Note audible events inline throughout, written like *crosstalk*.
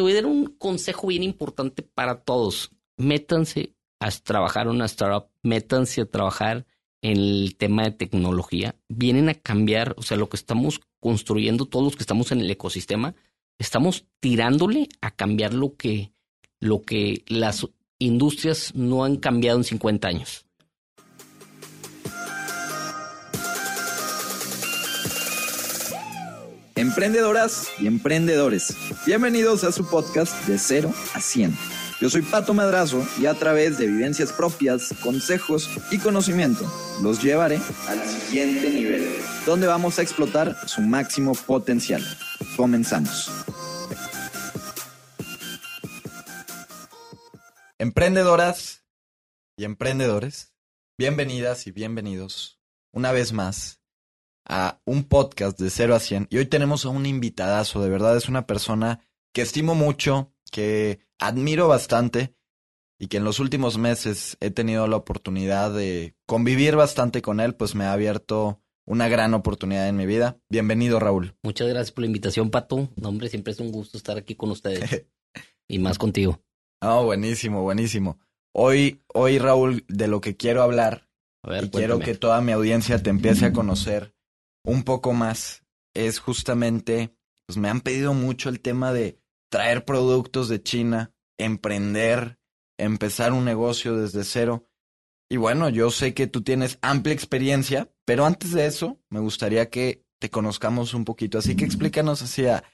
te voy a dar un consejo bien importante para todos. Métanse a trabajar una startup, métanse a trabajar en el tema de tecnología. Vienen a cambiar, o sea, lo que estamos construyendo, todos los que estamos en el ecosistema, estamos tirándole a cambiar lo que, lo que las industrias no han cambiado en 50 años. Emprendedoras y emprendedores, bienvenidos a su podcast de 0 a 100. Yo soy Pato Madrazo y a través de vivencias propias, consejos y conocimiento los llevaré al siguiente nivel, donde vamos a explotar su máximo potencial. Comenzamos. Emprendedoras y emprendedores, bienvenidas y bienvenidos una vez más a un podcast de 0 a 100. Y hoy tenemos a un invitadazo, de verdad es una persona que estimo mucho, que admiro bastante y que en los últimos meses he tenido la oportunidad de convivir bastante con él, pues me ha abierto una gran oportunidad en mi vida. Bienvenido, Raúl. Muchas gracias por la invitación, Pato. No, hombre, siempre es un gusto estar aquí con ustedes. *laughs* y más contigo. Oh, buenísimo, buenísimo. Hoy, hoy, Raúl, de lo que quiero hablar, y quiero que toda mi audiencia te empiece a conocer un poco más, es justamente, pues me han pedido mucho el tema de traer productos de China, emprender, empezar un negocio desde cero. Y bueno, yo sé que tú tienes amplia experiencia, pero antes de eso, me gustaría que te conozcamos un poquito. Así que explícanos así a,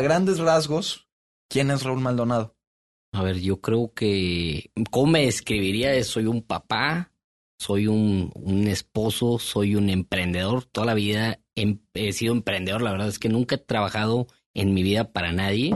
grandes rasgos, ¿quién es Raúl Maldonado? A ver, yo creo que, ¿cómo me describiría? Soy un papá, soy un, un esposo, soy un emprendedor. Toda la vida he, he, sido emprendedor. La verdad es que nunca he trabajado en mi vida para nadie.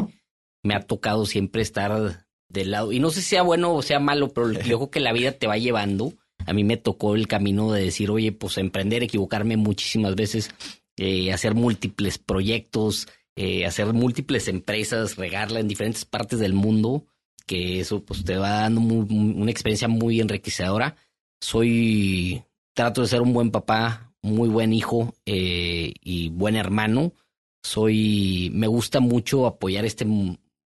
Me ha tocado siempre estar del lado. Y no sé si sea bueno o sea malo, pero *laughs* yo creo que la vida te va llevando. A mí me tocó el camino de decir, oye, pues emprender, equivocarme muchísimas veces, eh, hacer múltiples proyectos, eh, hacer múltiples empresas, regarla en diferentes partes del mundo que eso pues te va dando una experiencia muy enriquecedora. Soy, trato de ser un buen papá, muy buen hijo eh, y buen hermano. Soy, me gusta mucho apoyar este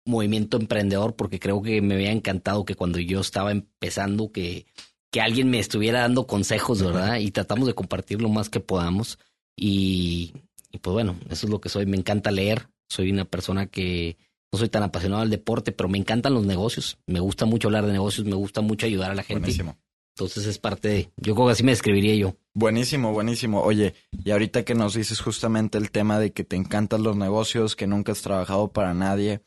movimiento emprendedor porque creo que me había encantado que cuando yo estaba empezando que, que alguien me estuviera dando consejos, ¿verdad? Y tratamos de compartir lo más que podamos. Y, y pues bueno, eso es lo que soy. Me encanta leer. Soy una persona que no soy tan apasionado al deporte, pero me encantan los negocios. Me gusta mucho hablar de negocios, me gusta mucho ayudar a la gente. Buenísimo. Entonces es parte de, yo creo que así me describiría yo. Buenísimo, buenísimo. Oye, y ahorita que nos dices justamente el tema de que te encantan los negocios, que nunca has trabajado para nadie,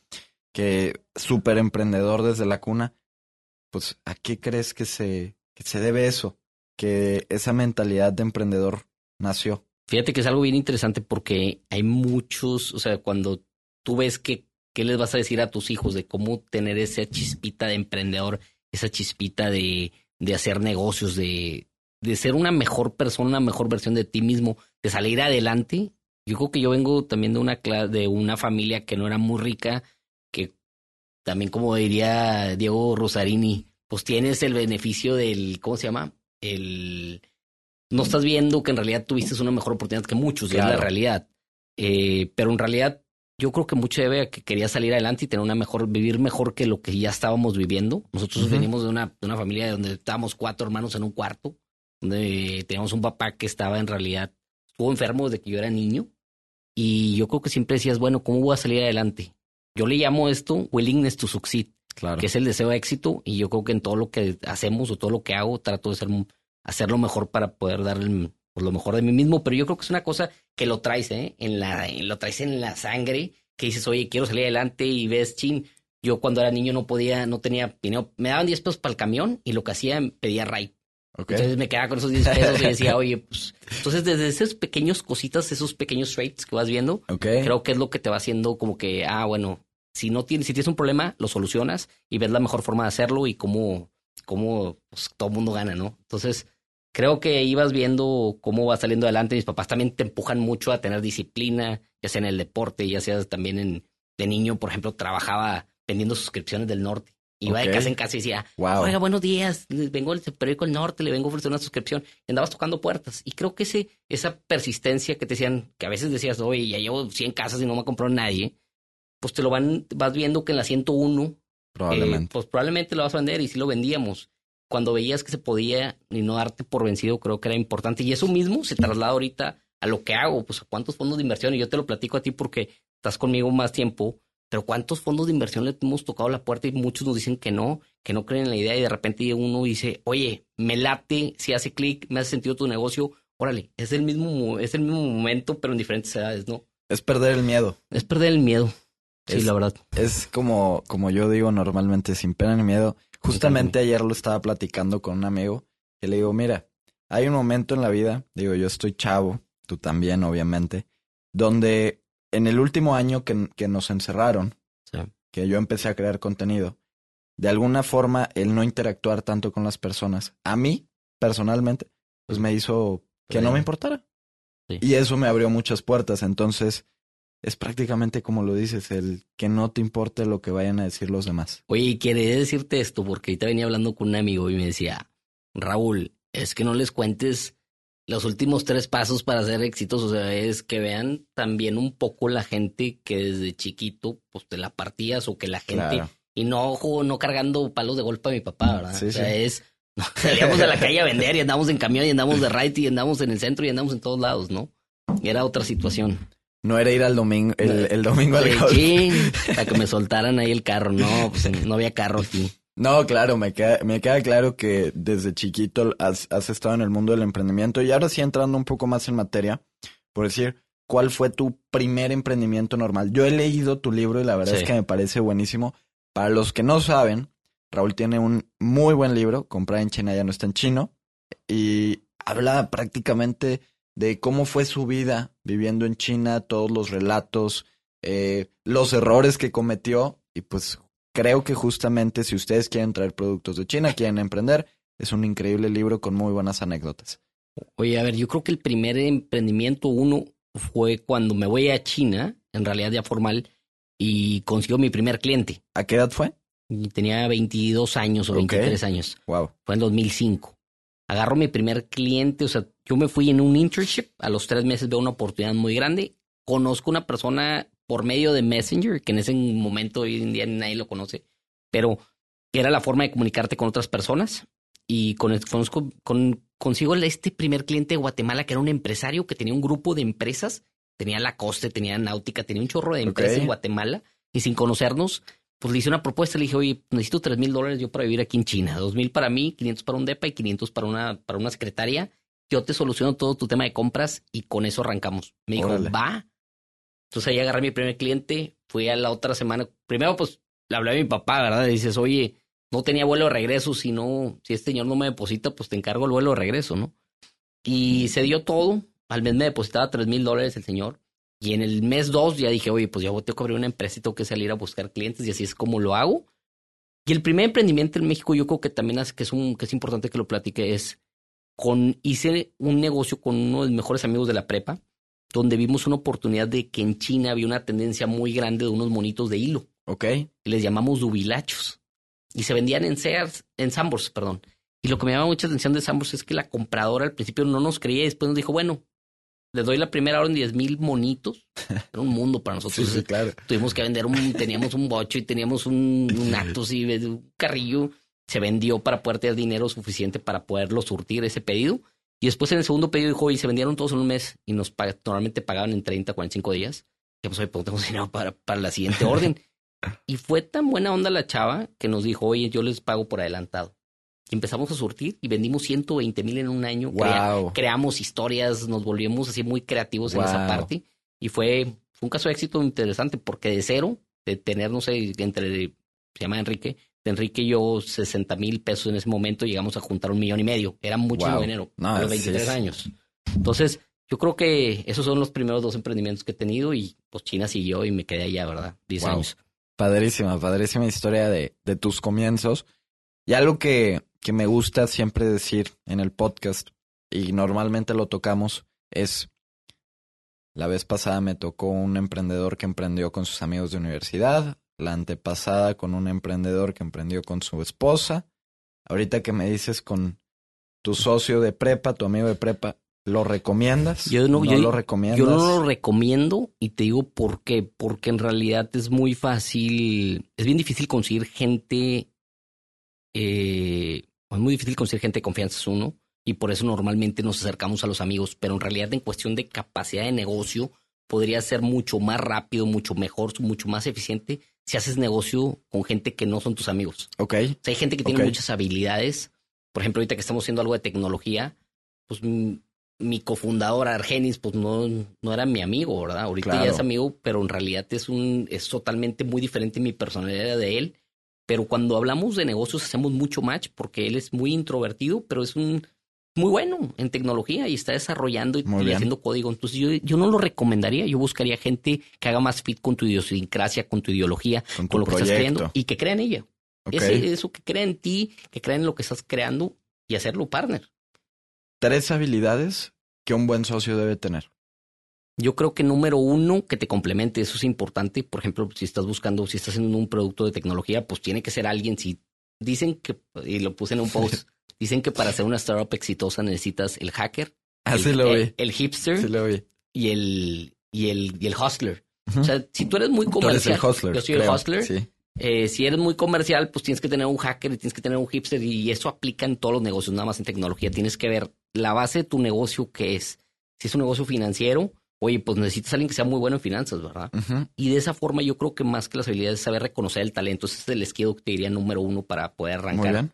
que súper emprendedor desde la cuna, pues ¿a qué crees que se, que se debe eso? Que esa mentalidad de emprendedor nació. Fíjate que es algo bien interesante porque hay muchos, o sea, cuando tú ves que ¿Qué les vas a decir a tus hijos de cómo tener esa chispita de emprendedor, esa chispita de, de hacer negocios, de, de ser una mejor persona, una mejor versión de ti mismo, de salir adelante? Yo creo que yo vengo también de una, de una familia que no era muy rica, que también como diría Diego Rosarini, pues tienes el beneficio del, ¿cómo se llama? El... No estás viendo que en realidad tuviste una mejor oportunidad que muchos, claro. es la realidad. Eh, pero en realidad yo creo que mucho debe a que quería salir adelante y tener una mejor, vivir mejor que lo que ya estábamos viviendo. Nosotros uh -huh. venimos de una, de una familia donde estábamos cuatro hermanos en un cuarto, donde teníamos un papá que estaba en realidad, estuvo enfermo desde que yo era niño. Y yo creo que siempre decías, bueno, ¿cómo voy a salir adelante? Yo le llamo esto willingness to succeed, claro. que es el deseo de éxito. Y yo creo que en todo lo que hacemos o todo lo que hago, trato de ser, hacerlo mejor para poder dar el, pues, lo mejor de mí mismo, pero yo creo que es una cosa que lo traes, ¿eh? En la, lo traes en la sangre, que dices, oye, quiero salir adelante y ves, chin, yo cuando era niño no podía, no tenía dinero, me daban 10 pesos para el camión y lo que hacía, pedía ride. Okay. Entonces me quedaba con esos 10 pesos y decía, oye, pues, entonces desde esos pequeños cositas, esos pequeños traits que vas viendo, okay. creo que es lo que te va haciendo como que, ah, bueno, si no tienes, si tienes un problema, lo solucionas y ves la mejor forma de hacerlo y cómo, cómo pues, todo el mundo gana, ¿no? Entonces, creo que ibas viendo cómo va saliendo adelante. Mis papás también te empujan mucho a tener disciplina, ya sea en el deporte, ya sea también en, de niño, por ejemplo, trabajaba vendiendo suscripciones del norte. Iba okay. de casa en casa y decía, wow. oiga, buenos días, vengo del periódico del norte, le vengo a ofrecer una suscripción. Y andabas tocando puertas. Y creo que ese, esa persistencia que te decían, que a veces decías, oye, ya llevo 100 casas y no me ha comprado nadie. pues te lo van, vas viendo que en la 101, eh, probablemente. pues probablemente lo vas a vender y sí lo vendíamos. Cuando veías que se podía y no darte por vencido, creo que era importante. Y eso mismo se traslada ahorita a lo que hago, pues a cuántos fondos de inversión. Y yo te lo platico a ti porque estás conmigo más tiempo, pero cuántos fondos de inversión le hemos tocado la puerta y muchos nos dicen que no, que no creen en la idea y de repente uno dice, oye, me late, si hace clic, me hace sentido tu negocio, órale, es el mismo, es el mismo momento, pero en diferentes edades, ¿no? Es perder el miedo. Es perder el miedo. Sí, la verdad. Es como, como yo digo normalmente, sin pena ni miedo. Justamente ayer lo estaba platicando con un amigo que le digo, mira, hay un momento en la vida, digo, yo estoy chavo, tú también, obviamente, donde en el último año que, que nos encerraron, que yo empecé a crear contenido, de alguna forma el no interactuar tanto con las personas, a mí, personalmente, pues me hizo que no me importara. Y eso me abrió muchas puertas. Entonces, es prácticamente como lo dices, el que no te importe lo que vayan a decir los demás. Oye, quería decirte esto porque ahorita venía hablando con un amigo y me decía, Raúl, es que no les cuentes los últimos tres pasos para ser exitosos, o sea, es que vean también un poco la gente que desde chiquito, pues te la partías o que la gente, y no, no cargando palos de golpe a mi papá, ¿verdad? o sea, es, *laughs* salíamos a la calle a vender y andamos en camión y andamos de ride y andamos en el centro y andamos en todos lados, ¿no? era otra situación. No era ir al domingo, el, domingo al Sí, para que me *laughs* soltaran ahí el carro, no, pues no había carro aquí. No, claro, me queda, me queda claro que desde chiquito has, has, estado en el mundo del emprendimiento y ahora sí entrando un poco más en materia, por decir, ¿cuál fue tu primer emprendimiento normal? Yo he leído tu libro y la verdad es que me parece buenísimo. Para los que no saben, Raúl tiene un muy buen libro, comprar en China ya no está en chino, y habla prácticamente de cómo fue su vida viviendo en China, todos los relatos, eh, los errores que cometió y pues creo que justamente si ustedes quieren traer productos de China, quieren emprender, es un increíble libro con muy buenas anécdotas. Oye, a ver, yo creo que el primer emprendimiento uno fue cuando me voy a China, en realidad ya formal, y consiguió mi primer cliente. ¿A qué edad fue? Tenía 22 años o 23 años. Wow. Fue en 2005. Agarro mi primer cliente, o sea, yo me fui en un internship, a los tres meses veo una oportunidad muy grande, conozco una persona por medio de Messenger, que en ese momento hoy en día nadie lo conoce, pero era la forma de comunicarte con otras personas. Y con, conozco, con, consigo este primer cliente de Guatemala, que era un empresario que tenía un grupo de empresas, tenía la coste, tenía náutica, tenía un chorro de empresas en Guatemala, y sin conocernos, pues le hice una propuesta, le dije, oye, necesito tres mil dólares yo para vivir aquí en China, dos mil para mí, 500 para un DEPA y 500 para una, para una secretaria. Yo te soluciono todo tu tema de compras y con eso arrancamos. Me dijo, va, entonces ahí agarré a mi primer cliente, fui a la otra semana. Primero, pues, le hablé a mi papá, ¿verdad? Y dices, oye, no tenía vuelo de regreso, si no, si este señor no me deposita, pues te encargo el vuelo de regreso, ¿no? Y se dio todo. Al mes me depositaba tres mil dólares el señor. Y en el mes dos ya dije, oye, pues ya tengo que abrir una empresa y tengo que salir a buscar clientes y así es como lo hago. Y el primer emprendimiento en México, yo creo que también es, que es, un, que es importante que lo platique, es con, hice un negocio con uno de mis mejores amigos de la prepa donde vimos una oportunidad de que en China había una tendencia muy grande de unos monitos de hilo. Ok. Les llamamos dubilachos. Y se vendían en Sears, en Sambors, perdón. Y lo que me llama mucha atención de Sambors es que la compradora al principio no nos creía y después nos dijo, bueno, le doy la primera orden diez mil monitos. *laughs* Era un mundo para nosotros. sí, claro. Tuvimos que vender un, teníamos un bocho y teníamos un, un Atos y un carrillo. Se vendió para poder tener dinero suficiente para poderlo surtir ese pedido. Y después en el segundo pedido dijo, y se vendieron todos en un mes y nos normalmente pagaban en 30, 45 días. Y pues, oye, pues tenemos *laughs* dinero para, para la siguiente orden. y fue tan buena onda la chava que nos dijo, oye, yo les pago por adelantado. Y empezamos a surtir y vendimos 120 mil en un año. Wow. creamos historias, nos volvimos así muy creativos en esa parte. Y fue, fue un caso de éxito interesante porque de cero, de tener, no sé, entre, se llama Enrique, Enrique y yo 60 mil pesos en ese momento, llegamos a juntar un millón y medio. Era mucho dinero a los 23 años. Entonces, yo creo que esos son los primeros dos emprendimientos que he tenido y pues China siguió y me quedé allá, ¿verdad? 10 años. Padrísima, padrísima historia de, de tus comienzos. Y algo que, que me gusta siempre decir en el podcast, y normalmente lo tocamos, es, la vez pasada me tocó un emprendedor que emprendió con sus amigos de universidad, la antepasada con un emprendedor que emprendió con su esposa, ahorita que me dices con tu socio de prepa, tu amigo de prepa, ¿Lo recomiendas? Yo no, lo recomiendo. Yo no lo recomiendo y te digo por qué. Porque en realidad es muy fácil, es bien difícil conseguir gente, eh, es muy difícil conseguir gente de confianza, es uno, y por eso normalmente nos acercamos a los amigos, pero en realidad en cuestión de capacidad de negocio podría ser mucho más rápido, mucho mejor, mucho más eficiente si haces negocio con gente que no son tus amigos. Ok. O sea, hay gente que tiene muchas habilidades. Por ejemplo, ahorita que estamos haciendo algo de tecnología, pues mi cofundador Argenis, pues no, no era mi amigo, ¿verdad? Ahorita ya es amigo, pero en realidad es un, es totalmente muy diferente mi personalidad de él. Pero cuando hablamos de negocios hacemos mucho match porque él es muy introvertido, pero es un muy bueno en tecnología y está desarrollando y, haciendo código. Entonces yo, yo no lo recomendaría. Yo buscaría gente que haga más fit con tu idiosincrasia, con tu ideología, con, lo que estás creando y que crea en ella. eso que crea en ti, que crea en lo que estás creando y hacerlo partner tres habilidades que un buen socio debe tener. Yo creo que número uno, que te complemente, eso es importante. Por ejemplo, si estás buscando, si estás haciendo un producto de tecnología, pues tiene que ser alguien. Si dicen que, y lo puse en un *laughs* post, dicen que para ser una startup exitosa necesitas el hacker, ah, el, lo vi. el, hipster y el y el y el hustler. O sea, si tú eres muy comercial, yo soy el hustler. Sí. Eh, si eres muy comercial, pues tienes que tener un hacker y tienes que tener un hipster y eso aplica en todos los negocios, nada más en tecnología. Tienes que ver la base de tu negocio que es. Si es un negocio financiero, oye, pues necesitas a alguien que sea muy bueno en finanzas, ¿verdad? Y de esa forma yo creo que más que las habilidades es saber reconocer el talento. Ese es el esquido que te diría número uno para poder arrancar.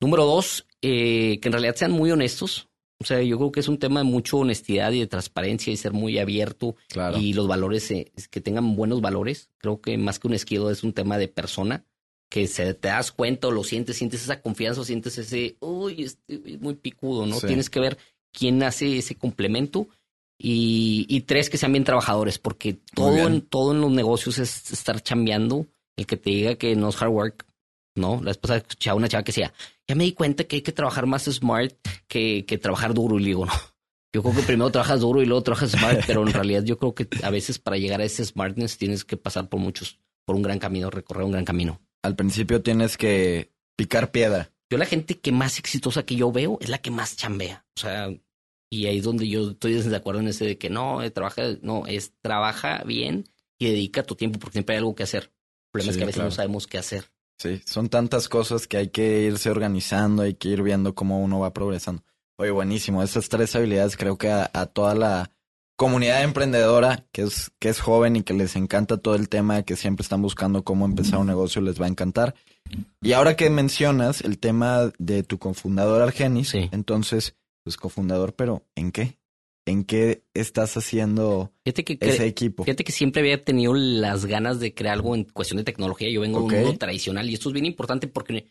Número dos, eh, que en realidad sean muy honestos. O sea, yo creo que es un tema de mucha honestidad y de transparencia y ser muy abierto. Y los valores, eh, que tengan buenos valores. Creo que más que un esquido es un tema de persona. Que se te das cuenta o lo sientes, sientes esa confianza o sientes ese, uy, este es muy picudo, ¿no? Tienes que ver quién hace ese complemento. Y, y tres, que sean bien trabajadores, porque todo en, todo en los negocios es estar chambeando. El que te diga que no es hard work, ¿no? La esposa escuchaba una chava que decía, ya me di cuenta que hay que trabajar más smart que, que trabajar duro. Y le digo, no, yo creo que primero trabajas duro y luego trabajas smart, pero en realidad yo creo que a veces para llegar a ese smartness tienes que pasar por muchos, por un gran camino, recorrer un gran camino. Al principio tienes que picar piedra. Yo la gente que más exitosa que yo veo es la que más chambea. O sea, y ahí es donde yo estoy de acuerdo en ese de que no, eh, trabaja, no, es trabaja bien y dedica tu tiempo porque siempre hay algo que hacer. El problema es que a veces no sabemos qué hacer. Sí, son tantas cosas que hay que irse organizando, hay que ir viendo cómo uno va progresando. Oye, buenísimo. Esas tres habilidades creo que a, toda la comunidad emprendedora que es, que es joven y que les encanta todo el tema, que siempre están buscando cómo empezar un negocio, les va a encantar. Y ahora que mencionas el tema de tu cofundador Argenis, entonces, pues cofundador, pero ¿en qué? ¿En qué estás haciendo ese equipo? Fíjate que siempre había tenido las ganas de crear algo en cuestión de tecnología. Yo vengo de un mundo tradicional y esto es bien importante porque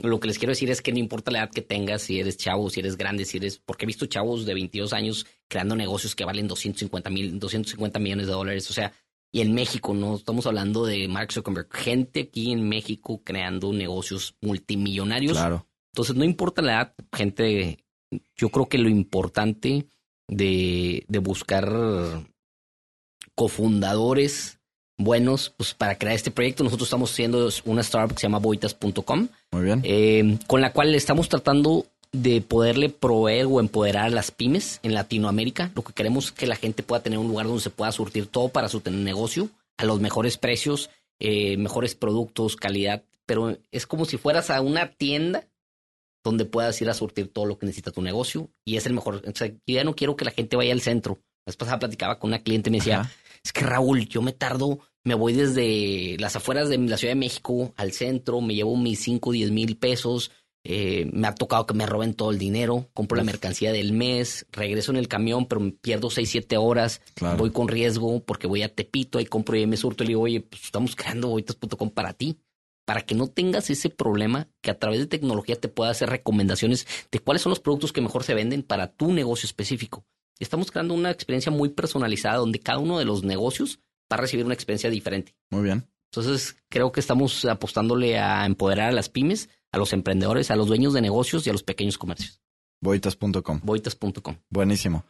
lo que les quiero decir es que no importa la edad que tengas, si eres chavo, si eres grande, si eres... Porque he visto chavos de 22 años creando negocios que valen 250 mil, 250 millones de dólares. O sea, y en México, no estamos hablando de Mark Zuckerberg. Gente aquí en México creando negocios multimillonarios. Claro. Entonces, no importa la edad, gente... Yo creo que lo importante de, de buscar cofundadores buenos pues, para crear este proyecto. Nosotros estamos haciendo una startup que se llama boitas.com. Muy bien. Eh, con la cual estamos tratando de poderle proveer o empoderar a las pymes en Latinoamérica. Lo que queremos es que la gente pueda tener un lugar donde se pueda surtir todo para su negocio a los mejores precios, eh, mejores productos, calidad. Pero es como si fueras a una tienda donde puedas ir a surtir todo lo que necesita tu negocio y es el mejor. O sea, yo ya no quiero que la gente vaya al centro. La vez pasada platicaba con una cliente y me decía, es que Raúl, yo me tardo, me voy desde las afueras de la Ciudad de México al centro, me llevo mis 5, 10 mil pesos, eh, me ha tocado que me roben todo el dinero, compro la mercancía del mes, regreso en el camión, pero me pierdo 6, 7 horas, voy con riesgo porque voy a Tepito y compro y me surto y le digo, oye, pues estamos creando boitas.com para ti para que no tengas ese problema, que a través de tecnología te pueda hacer recomendaciones de cuáles son los productos que mejor se venden para tu negocio específico. Estamos creando una experiencia muy personalizada donde cada uno de los negocios va a recibir una experiencia diferente. Muy bien. Entonces, creo que estamos apostándole a empoderar a las pymes, a los emprendedores, a los dueños de negocios y a los pequeños comercios. Boitas.com. Boitas.com. Buenísimo.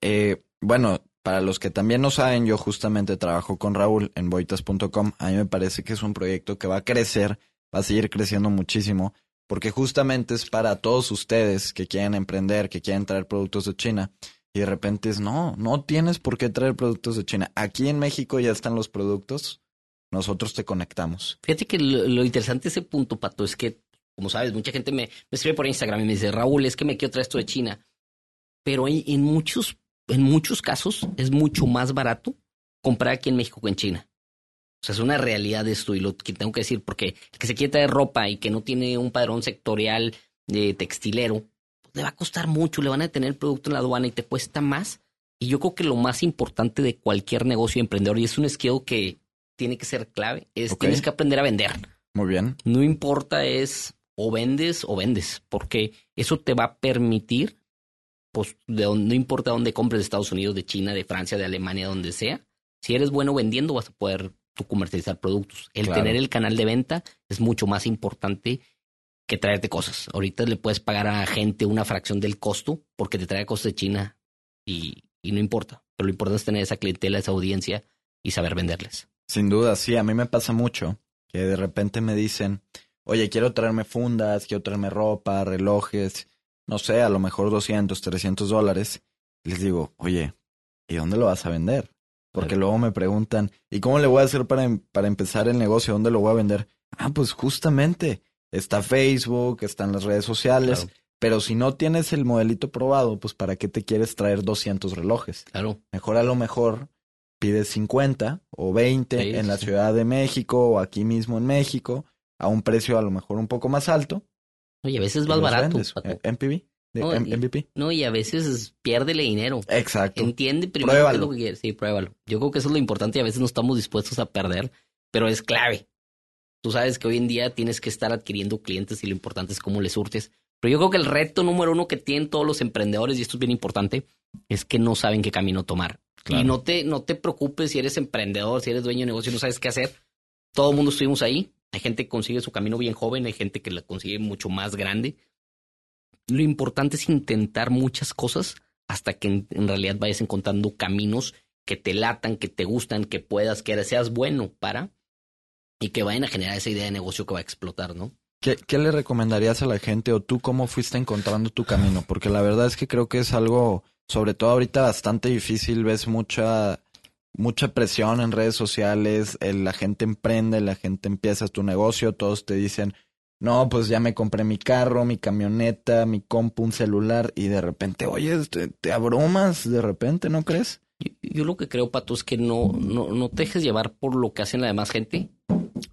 Eh, bueno, para los que también no saben, yo justamente trabajo con Raúl en boitas.com. A mí me parece que es un proyecto que va a crecer, va a seguir creciendo muchísimo, porque justamente es para todos ustedes que quieren emprender, que quieren traer productos de China. Y de repente es, no, no tienes por qué traer productos de China. Aquí en México ya están los productos, nosotros te conectamos. Fíjate que lo, interesante de ese punto, Pato, es que, como sabes, mucha gente me, escribe por Instagram y me dice, Raúl, es que me quiero traer esto de China. Pero en, muchos, en muchos casos es mucho más barato comprar aquí en México que en China. O sea, es una realidad esto y lo que tengo que decir, porque el que se quiere traer ropa y que no tiene un padrón sectorial de textilero, pues le va a costar mucho, le van a detener el producto en la aduana y te cuesta más. Y yo creo que lo más importante de cualquier negocio emprendedor, y es un skill que tiene que ser clave, es tienes que aprender a vender. Muy bien. No importa es o vendes o vendes, porque eso te va a permitir, pues de no importa dónde compres de Estados Unidos, de China, de Francia, de Alemania, donde sea, si eres bueno vendiendo vas a poder tú comercializar productos. El tener el canal de venta es mucho más importante que traerte cosas. Ahorita le puedes pagar a gente una fracción del costo porque te trae cosas de China y, y no importa. Pero lo importante es tener esa clientela, esa audiencia y saber venderles. Sin duda, sí. A mí me pasa mucho que de repente me dicen, oye, quiero traerme fundas, quiero traerme ropa, relojes, no sé, a lo mejor 200, 300 dólares. Les digo, oye, ¿y dónde lo vas a vender? Porque luego me preguntan, ¿y cómo le voy a hacer para, em, para empezar el negocio? ¿Dónde lo voy a vender? Ah, pues justamente, está Facebook, están las redes sociales, pero si no tienes el modelito probado, pues ¿para qué te quieres traer 200 relojes? Claro. Mejor a lo mejor pides 50 o 20 en la Ciudad de México o aquí mismo en México, a un precio a lo mejor un poco más alto. Oye, a veces más barato. MPV no, MVP. no, y a veces piérdele dinero. Exacto. Entiende primero qué es lo que quieres. Sí, pruébalo. Yo creo que eso es lo importante y a veces no estamos dispuestos a perder, pero es clave. Tú sabes que hoy en día tienes que estar adquiriendo clientes y lo importante es cómo les surtes. Pero yo creo que el reto número uno que tienen todos los emprendedores, y esto es bien importante, es que no saben qué camino tomar. Y no te, no te preocupes si eres emprendedor, si eres dueño de negocio no sabes qué hacer. Todo el mundo estuvimos ahí. Hay gente que consigue su camino bien joven, hay gente que la consigue mucho más grande lo importante es intentar muchas cosas hasta que en, realidad vayas encontrando caminos que te latan, que te gustan, que puedas, que seas bueno para y que vayan a generar esa idea de negocio que va a explotar, ¿no? ¿Qué, ¿Qué, le recomendarías a la gente o tú cómo fuiste encontrando tu camino? Porque la verdad es que creo que es algo, sobre todo ahorita, bastante difícil. Ves mucha, mucha presión en redes sociales, la gente emprende, la gente empieza tu negocio, todos te dicen, no, pues ya me compré mi carro, mi camioneta, mi compu, un celular y de repente, oye, te, abrumas de repente, ¿no crees? Yo, lo que creo, Pato, es que no, no, no te dejes llevar por lo que hacen la demás gente.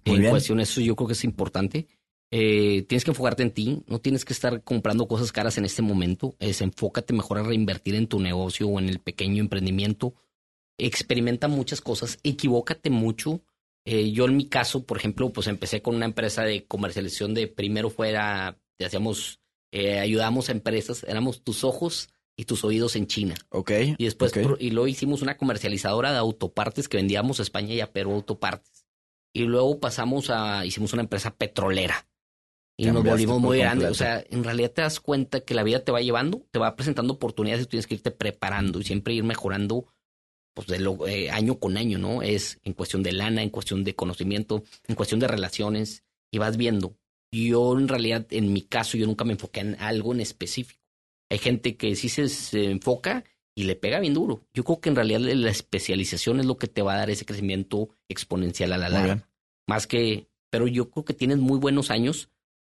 en cuestión, eso yo creo que es importante. Eh, tienes que enfocarte en ti, no tienes que estar comprando cosas caras en este momento. Es enfócate mejor a reinvertir en tu negocio o en el pequeño emprendimiento. Experimenta muchas cosas, equivócate mucho eh, yo en mi caso, por ejemplo, pues empecé con una empresa de comercialización de primero fuera, hacíamos, eh, ayudamos a empresas, éramos tus ojos y tus oídos en China. Ok. Y después, y luego hicimos una comercializadora de autopartes que vendíamos a España y a Perú autopartes. Y luego pasamos a, hicimos una empresa petrolera. Y nos volvimos muy grandes. O sea, en realidad te das cuenta que la vida te va llevando, te va presentando oportunidades y tienes que irte preparando y siempre ir mejorando pues de lo, eh, año con año, ¿no? Es en cuestión de lana, en cuestión de conocimiento, en cuestión de relaciones, y vas viendo. Yo en realidad, en mi caso, yo nunca me enfoqué en algo en específico. Hay gente que sí se, enfoca y le pega bien duro. Yo creo que en realidad la especialización es lo que te va a dar ese crecimiento exponencial a la larga. Más que, pero yo creo que tienes muy buenos años.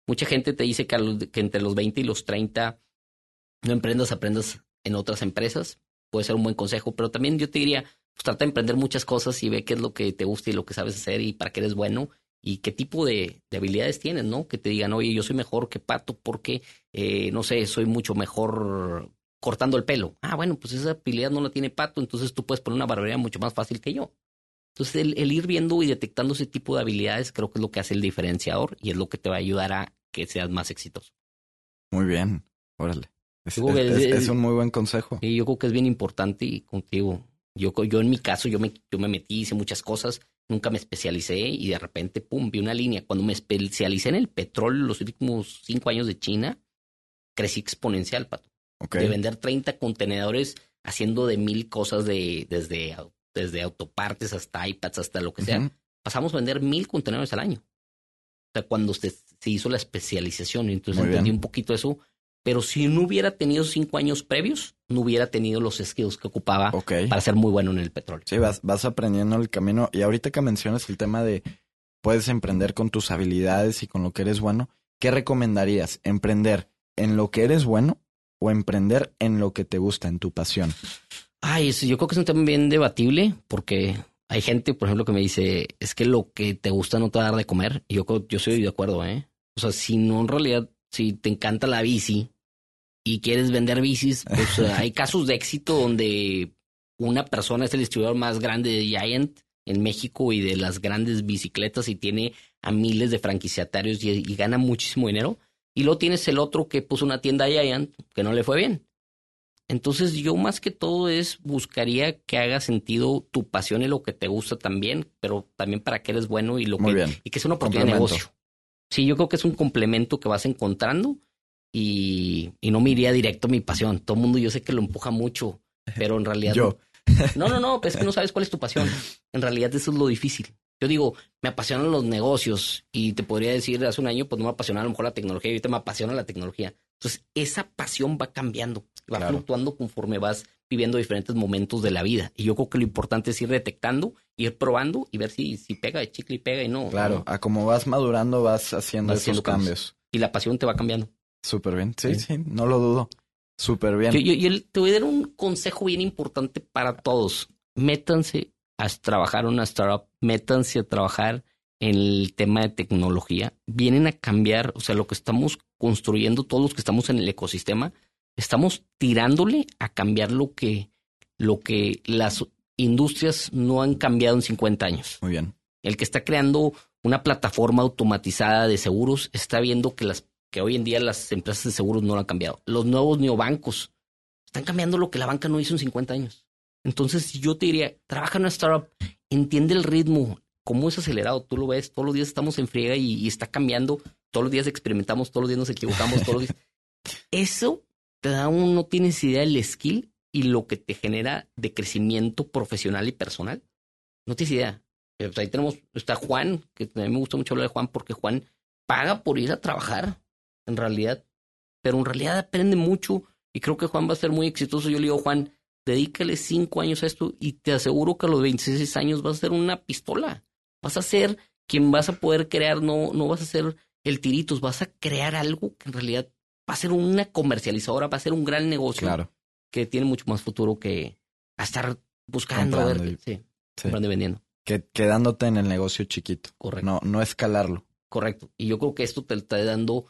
Mucha gente te dice que, que entre los 20 y los 30 no emprendas, aprendas en otras empresas puede ser un buen consejo, pero también yo te diría, pues trata de emprender muchas cosas y ve qué es lo que te gusta y lo que sabes hacer y para qué eres bueno y qué tipo de, habilidades tienes, ¿no? Que te digan, oye, yo soy mejor que Pato porque, eh, no sé, soy mucho mejor cortando el pelo. Ah, bueno, pues esa habilidad no la tiene Pato, entonces tú puedes poner una barbería mucho más fácil que yo. Entonces, el, el, ir viendo y detectando ese tipo de habilidades creo que es lo que hace el diferenciador y es lo que te va a ayudar a que seas más exitoso. Muy bien, órale. Es, un muy buen consejo. Y yo creo que es bien importante y contigo. Yo, yo en mi caso, yo me, yo me metí, hice muchas cosas, nunca me especialicé y de repente, pum, vi una línea. Cuando me especialicé en el petróleo los últimos cinco años de China, crecí exponencial, Pato. De vender 30 contenedores haciendo de mil cosas de, desde, desde autopartes hasta iPads, hasta lo que sea. Pasamos a vender mil contenedores al año. O sea, cuando se, se hizo la especialización, entonces entendí un poquito eso, pero si no hubiera tenido cinco años previos, no hubiera tenido los skills que ocupaba para ser muy bueno en el petróleo. Sí, vas, vas aprendiendo el camino. Y ahorita que mencionas el tema de puedes emprender con tus habilidades y con lo que eres bueno, ¿qué recomendarías? ¿Emprender en lo que eres bueno o emprender en lo que te gusta, en tu pasión? Ay, yo creo que es un tema bien debatible porque hay gente, por ejemplo, que me dice, es que lo que te gusta no te va a dar de comer. Y yo, yo soy de acuerdo, ¿eh? O sea, si no en realidad, si te encanta la bici y quieres vender bicis, pues *laughs* hay casos de éxito donde una persona es el distribuidor más grande de Giant en México y de las grandes bicicletas y tiene a miles de franquiciatarios y, gana muchísimo dinero. Y luego tienes el otro que puso una tienda Giant que no le fue bien. Entonces yo más que todo es buscaría que haga sentido tu pasión y lo que te gusta también, pero también para que eres bueno y lo que y que es una oportunidad de negocio. Sí, yo creo que es un complemento que vas encontrando y, no me iría directo a mi pasión. Todo el mundo yo sé que lo empuja mucho, *laughs* pero en realidad... yo. No, no, no, pues es que no sabes cuál es tu pasión. En realidad eso es lo difícil. Yo digo, me apasionan los negocios y te podría decir hace un año, pues no me apasiona a lo mejor la tecnología y ahorita me apasiona la tecnología. Entonces, esa pasión va cambiando, va fluctuando conforme vas viviendo diferentes momentos de la vida. Y yo creo que lo importante es ir detectando, ir probando y ver si, si pega de chicle y pega y no. Claro, a como vas madurando vas haciendo esos cambios. Y la pasión te va cambiando. Súper bien. Sí, sí, no lo dudo. Súper bien. Yo, te voy a dar un consejo bien importante para todos. Métanse a trabajar en una startup, métanse a trabajar en el tema de tecnología. Vienen a cambiar, o sea, lo que estamos construyendo, todos los que estamos en el ecosistema, estamos tirándole a cambiar lo que, lo que las industrias no han cambiado en 50 años. Muy bien. El que está creando una plataforma automatizada de seguros está viendo que las que hoy en día las empresas de seguros no lo han cambiado. Los nuevos neobancos están cambiando lo que la banca no hizo en 50 años. Entonces, yo te diría, trabaja en una startup, entiende el ritmo, cómo es acelerado, tú lo ves, todos los días estamos en friega y, está cambiando, todos los días experimentamos, todos los días nos equivocamos, todos los días. *laughs* Eso te da un, no tienes idea del skill y lo que te genera de crecimiento profesional y personal. No tienes idea. Pues ahí tenemos, está Juan, que a mí me gusta mucho hablar de Juan porque Juan paga por ir a trabajar en realidad. Pero en realidad aprende mucho y creo que Juan va a ser muy exitoso. Yo le digo, Juan, dedícale cinco años a esto y te aseguro que a los 26 años vas a ser una pistola. Vas a ser quien vas a poder crear, no, no vas a ser el tiritos, vas a crear algo que en realidad va a ser una comercializadora, va a ser un gran negocio claro. que tiene mucho más futuro que a estar buscando, a ver, sí, sí. vendiendo. Que, quedándote en el negocio chiquito. Correcto. No, no escalarlo. Correcto. Y yo creo que esto te está dando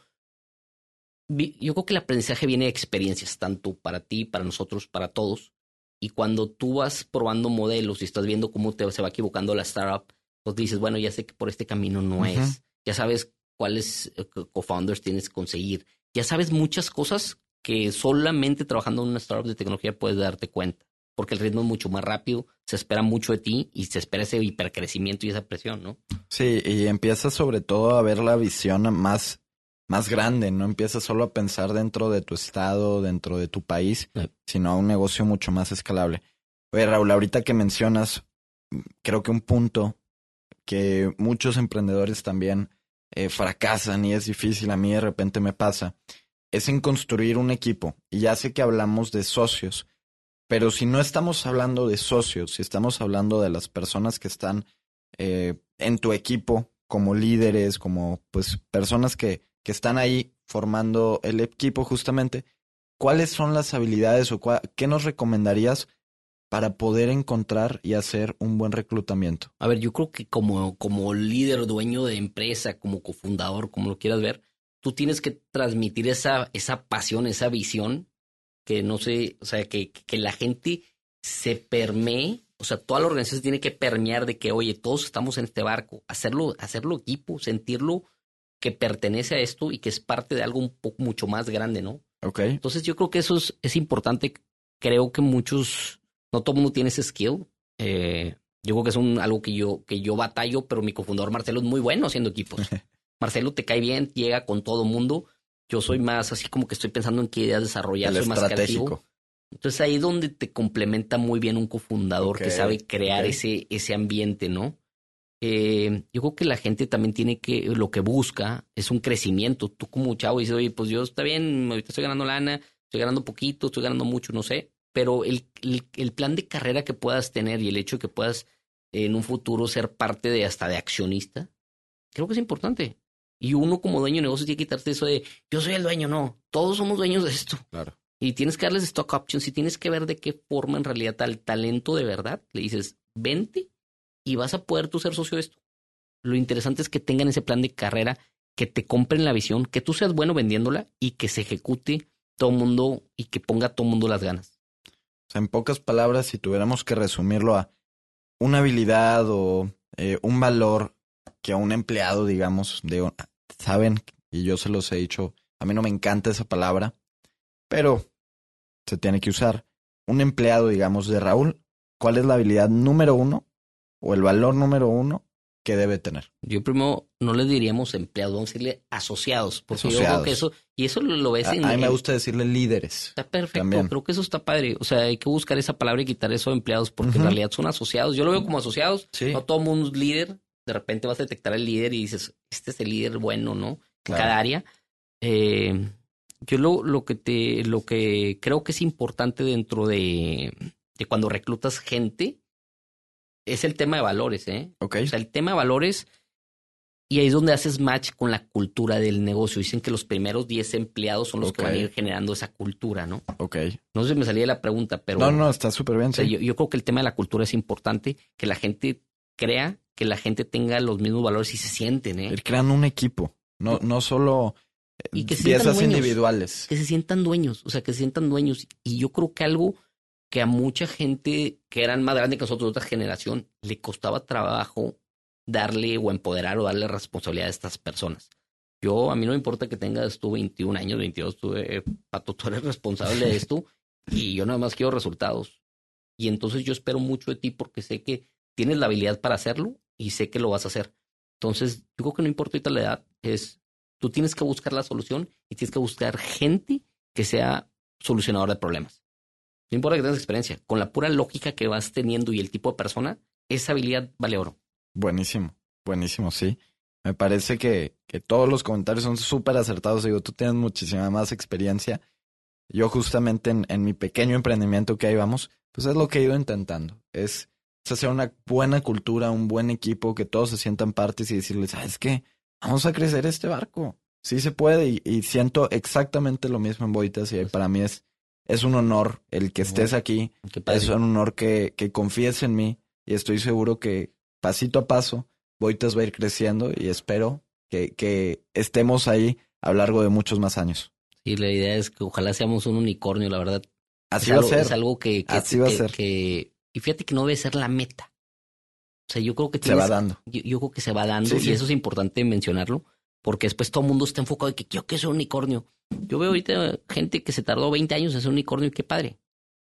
yo creo que el aprendizaje viene de experiencias, tanto para ti, para nosotros, para todos. Y cuando tú vas probando modelos y estás viendo cómo te, se va equivocando la startup, pues dices, bueno, ya sé que por este camino no es. Ya sabes cuáles eh, co-founders tienes que conseguir. Ya sabes muchas cosas que solamente trabajando en una startup de tecnología puedes darte cuenta. Porque el ritmo es mucho más rápido, se espera mucho de ti y se espera ese hipercrecimiento y esa presión, ¿no? Sí, y empiezas sobre todo a ver la visión más más grande, no empiezas solo a pensar dentro de tu estado, dentro de tu país, sino a un negocio mucho más escalable. Oye, Raúl, ahorita que mencionas, creo que un punto que muchos emprendedores también eh, fracasan y es difícil, a mí de repente me pasa, es en construir un equipo. Y ya sé que hablamos de socios, pero si no estamos hablando de socios, si estamos hablando de las personas que están eh, en tu equipo como líderes, como pues personas que que están ahí formando el equipo justamente, ¿cuáles son las habilidades o qué nos recomendarías para poder encontrar y hacer un buen reclutamiento? A ver, yo creo que como, como líder, dueño de empresa, como cofundador, como lo quieras ver, tú tienes que transmitir esa, esa pasión, esa visión, que no sé, o sea, que, que la gente se permee, o sea, toda la organización tiene que permear de que, oye, todos estamos en este barco, hacerlo, hacerlo equipo, sentirlo que pertenece a esto y que es parte de algo un poco mucho más grande, ¿no? Ok. Entonces yo creo que eso es, es importante. Creo que muchos, no todo el mundo tiene ese skill. Eh, yo creo que es un, algo que yo, que yo batallo, pero mi cofundador Marcelo es muy bueno haciendo equipos. *laughs* Marcelo te cae bien, llega con todo el mundo. Yo soy más así como que estoy pensando en qué ideas desarrollar, soy más creativo. Entonces ahí es donde te complementa muy bien un cofundador que sabe crear ese, ese ambiente, ¿no? Eh, yo creo que la gente también tiene que, lo que busca es un crecimiento. Tú como chavo dices, oye, pues yo está bien, ahorita estoy ganando lana, estoy ganando poquito, estoy ganando mucho, no sé, pero el, el, plan de carrera que puedas tener y el hecho de que puedas en un futuro ser parte de hasta de accionista, creo que es importante. Y uno como dueño de negocio tiene que quitarte eso de yo soy el dueño, no, todos somos dueños de esto. Claro. Y tienes que darles stock options y tienes que ver de qué forma en realidad tal talento de verdad. Le dices, vente y vas a poder tú ser socio de esto. Lo interesante es que tengan ese plan de carrera, que te compren la visión, que tú seas bueno vendiéndola y que se ejecute todo el mundo y que ponga todo el mundo las ganas. En pocas palabras, si tuviéramos que resumirlo a una habilidad o eh, un valor que a un empleado, digamos, de, saben, y yo se los he dicho, a mí no me encanta esa palabra, pero se tiene que usar. Un empleado, digamos, de Raúl, ¿cuál es la habilidad número uno o el valor número uno que debe tener? Yo primero no le diríamos empleados, vamos a decirle asociados, porque yo creo que eso, y eso lo, ves en... A mí me gusta decirle líderes. Está perfecto, creo que eso está padre. O sea, hay que buscar esa palabra y quitar eso de empleados, porque en realidad son asociados. Yo lo veo como asociados, no todo mundo es líder. De repente vas a detectar el líder y dices, este es el líder bueno, ¿no? Cada área. Eh, yo lo, lo que te, lo que creo que es importante dentro de, de cuando reclutas gente es el tema de valores, ¿eh? Ok. O sea, el tema de valores, y ahí es donde haces match con la cultura del negocio. Dicen que los primeros 10 empleados son los que van a ir generando esa cultura, ¿no? Ok. No sé si me salía la pregunta, pero. No, no, está súper bien. sí. yo, yo, creo que el tema de la cultura es importante, que la gente crea, que la gente tenga los mismos valores y se sienten, ¿eh? Ir creando un equipo. No, no solo y que piezas individuales. Que se sientan dueños, o sea, que se sientan dueños. Y yo creo que algo que a mucha gente que eran más grandes que nosotros, de otra generación, le costaba trabajo darle o empoderar o darle responsabilidad a estas personas. Yo, a mí no me importa que tengas tú 21 años, 22, tú, eh, Pato, tú eres responsable de esto *laughs* y yo nada más quiero resultados. Y entonces yo espero mucho de ti porque sé que tienes la habilidad para hacerlo y sé que lo vas a hacer. Entonces, yo creo que no importa ahorita la edad, es Tú tienes que buscar la solución y tienes que buscar gente que sea solucionadora de problemas. No importa que tengas experiencia, con la pura lógica que vas teniendo y el tipo de persona, esa habilidad vale oro. Buenísimo, buenísimo, sí. Me parece que, que todos los comentarios son súper acertados. Digo, tú tienes muchísima más experiencia. Yo justamente en, en, mi pequeño emprendimiento que ahí vamos, pues es lo que he ido intentando. Es, es hacer una buena cultura, un buen equipo, que todos se sientan partes y decirles, ¿sabes qué? vamos a crecer este barco. Sí se puede y, siento exactamente lo mismo en Boitas y para mí es, es un honor el que estés aquí. Es un honor que, que confíes en mí y estoy seguro que pasito a paso Boitas va a ir creciendo y espero que, que estemos ahí a lo largo de muchos más años. Sí, la idea es que ojalá seamos un unicornio, la verdad. Así va a ser. Es algo que, Así va a ser. y fíjate que no debe ser la meta. O sea, yo creo que se va dando. Yo, creo que se va dando y eso es importante mencionarlo porque después todo el mundo está enfocado en que yo que soy un unicornio. Yo veo ahorita gente que se tardó 20 años en ser unicornio y qué padre.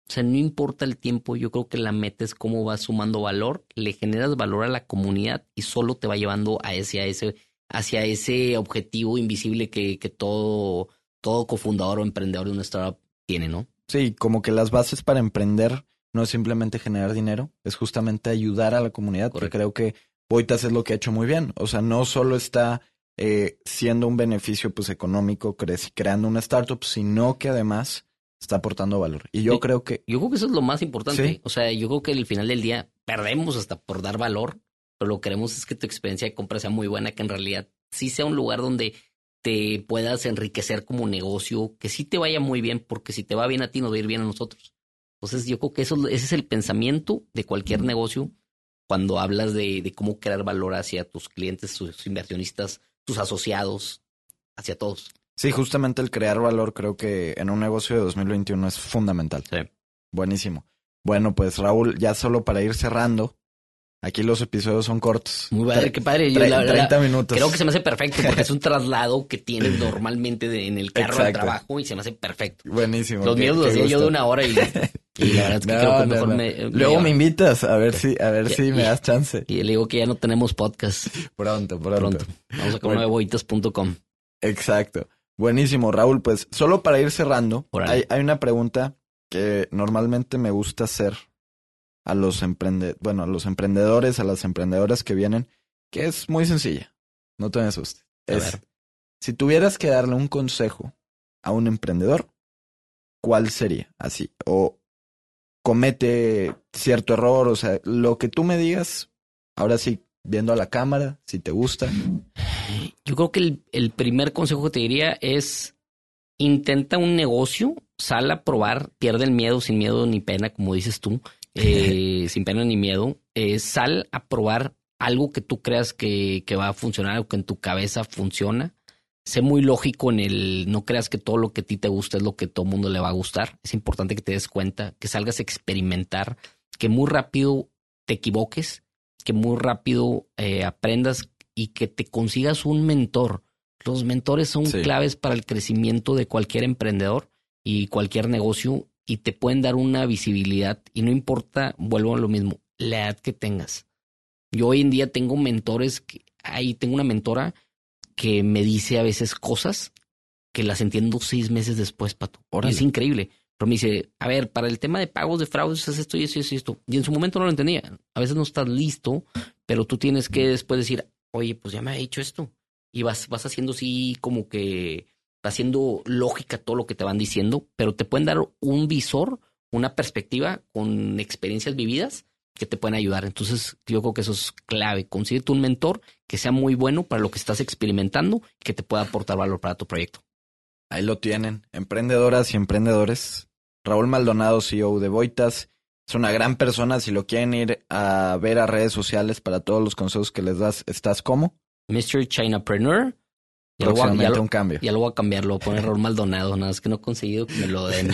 O sea, no importa el tiempo, yo creo que la meta es cómo vas sumando valor, le generas valor a la comunidad y solo te va llevando a ese, a ese, hacia ese objetivo invisible que, que todo, todo cofundador o emprendedor de una startup tiene, ¿no? Sí, como que las bases para emprender no es simplemente generar dinero, es justamente ayudar a la comunidad, porque creo que Boitas es lo que ha hecho muy bien. O sea, no solo está eh, siendo un beneficio pues económico, creando una startup, sino que además está aportando valor. Y yo creo que... Yo creo que eso es lo más importante. O sea, yo creo que al final del día perdemos hasta por dar valor, pero lo que queremos es que tu experiencia de compra sea muy buena, que en realidad sí sea un lugar donde te puedas enriquecer como negocio, que sí te vaya muy bien, porque si te va bien a ti, nos va a ir bien a nosotros. Entonces yo creo que eso, ese es el pensamiento de cualquier negocio cuando hablas de, de cómo crear valor hacia tus clientes, tus inversionistas, tus asociados, hacia todos. Sí, justamente el crear valor creo que en un negocio de 2021 es fundamental. Sí. Buenísimo. Bueno, pues Raúl, ya solo para ir cerrando, Aquí los episodios son cortos. Muy padre, qué padre. Yo, 30 minutos. Creo que se me hace perfecto porque es un *laughs* traslado que tienes normalmente en el carro de trabajo y se me hace perfecto. Buenísimo. Los míos los hacía yo de una hora y, la verdad es *laughs* que creo que mejor me, Luego me invitas a ver si, a ver si me das chance. Y le digo que ya no tenemos podcast. Pronto, pronto. Vamos a comer Exacto. Buenísimo, Raúl. Pues solo para ir cerrando, hay, hay una pregunta que normalmente me gusta hacer a los emprende bueno, a los emprendedores, a las emprendedoras que vienen, que es muy sencilla. No te asustes. Es, si tuvieras que darle un consejo a un emprendedor, ¿cuál sería? Así. O comete cierto error, o sea, lo que tú me digas, ahora sí, viendo a la cámara, si te gusta. Yo creo que el, el primer consejo que te diría es intenta un negocio, sal a probar, pierde el miedo sin miedo ni pena, como dices tú, eh, *laughs* sin pena ni miedo, eh, sal a probar algo que tú creas que, que va a funcionar, algo que en tu cabeza funciona. Sé muy lógico en el, no creas que todo lo que a ti te gusta es lo que todo el mundo le va a gustar. Es importante que te des cuenta, que salgas a experimentar, que muy rápido te equivoques, que muy rápido eh, aprendas y que te consigas un mentor. Los mentores son claves para el crecimiento de cualquier emprendedor y cualquier negocio y te pueden dar una visibilidad y no importa, vuelvo a lo mismo, la edad que tengas. Yo hoy en día tengo mentores, que, ahí tengo una mentora que me dice a veces cosas que las entiendo seis meses después, Pato. Es increíble. Pero me dice, a ver, para el tema de pagos de fraudes es esto y eso y esto. Y en su momento no lo entendía. A veces no estás listo, pero tú tienes que después decir, oye, pues ya me ha dicho esto. Y vas, vas haciendo así como que, haciendo lógica todo lo que te van diciendo, pero te pueden dar un visor, una perspectiva con experiencias vividas que te pueden ayudar. Entonces, yo creo que eso es clave. Consíguete un mentor que sea muy bueno para lo que estás experimentando y que te pueda aportar valor para tu proyecto. Ahí lo tienen, emprendedoras y emprendedores. Raúl Maldonado, CEO de Boitas. Es una gran persona. Si lo quieren ir a ver a redes sociales para todos los consejos que les das, ¿estás como? Mr. Chinapreneur. Un cambio. Lo voy a cambiar, lo voy a poner Raúl Maldonado, nada más que no he conseguido que me lo den.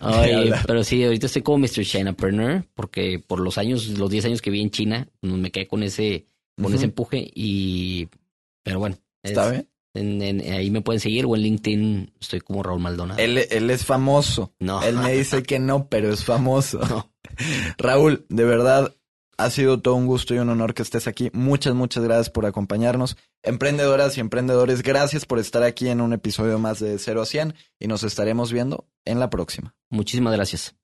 *laughs* pero sí, ahorita estoy como Mr. Chinapreneur, porque por los años, los 10 años que vi en China, me quedé con ese, con ese empuje y, pero bueno. ¿Está bien? ahí me pueden seguir o en LinkedIn estoy como Raúl Maldonado. Él, él es famoso. No. Él me dice que no, pero es famoso. *laughs* Raúl, de verdad, ha sido todo un gusto y un honor que estés aquí. Muchas, muchas gracias por acompañarnos. Emprendedoras y emprendedores, gracias por estar aquí en un episodio más de 0 a 100 y nos estaremos viendo en la próxima. Muchísimas gracias.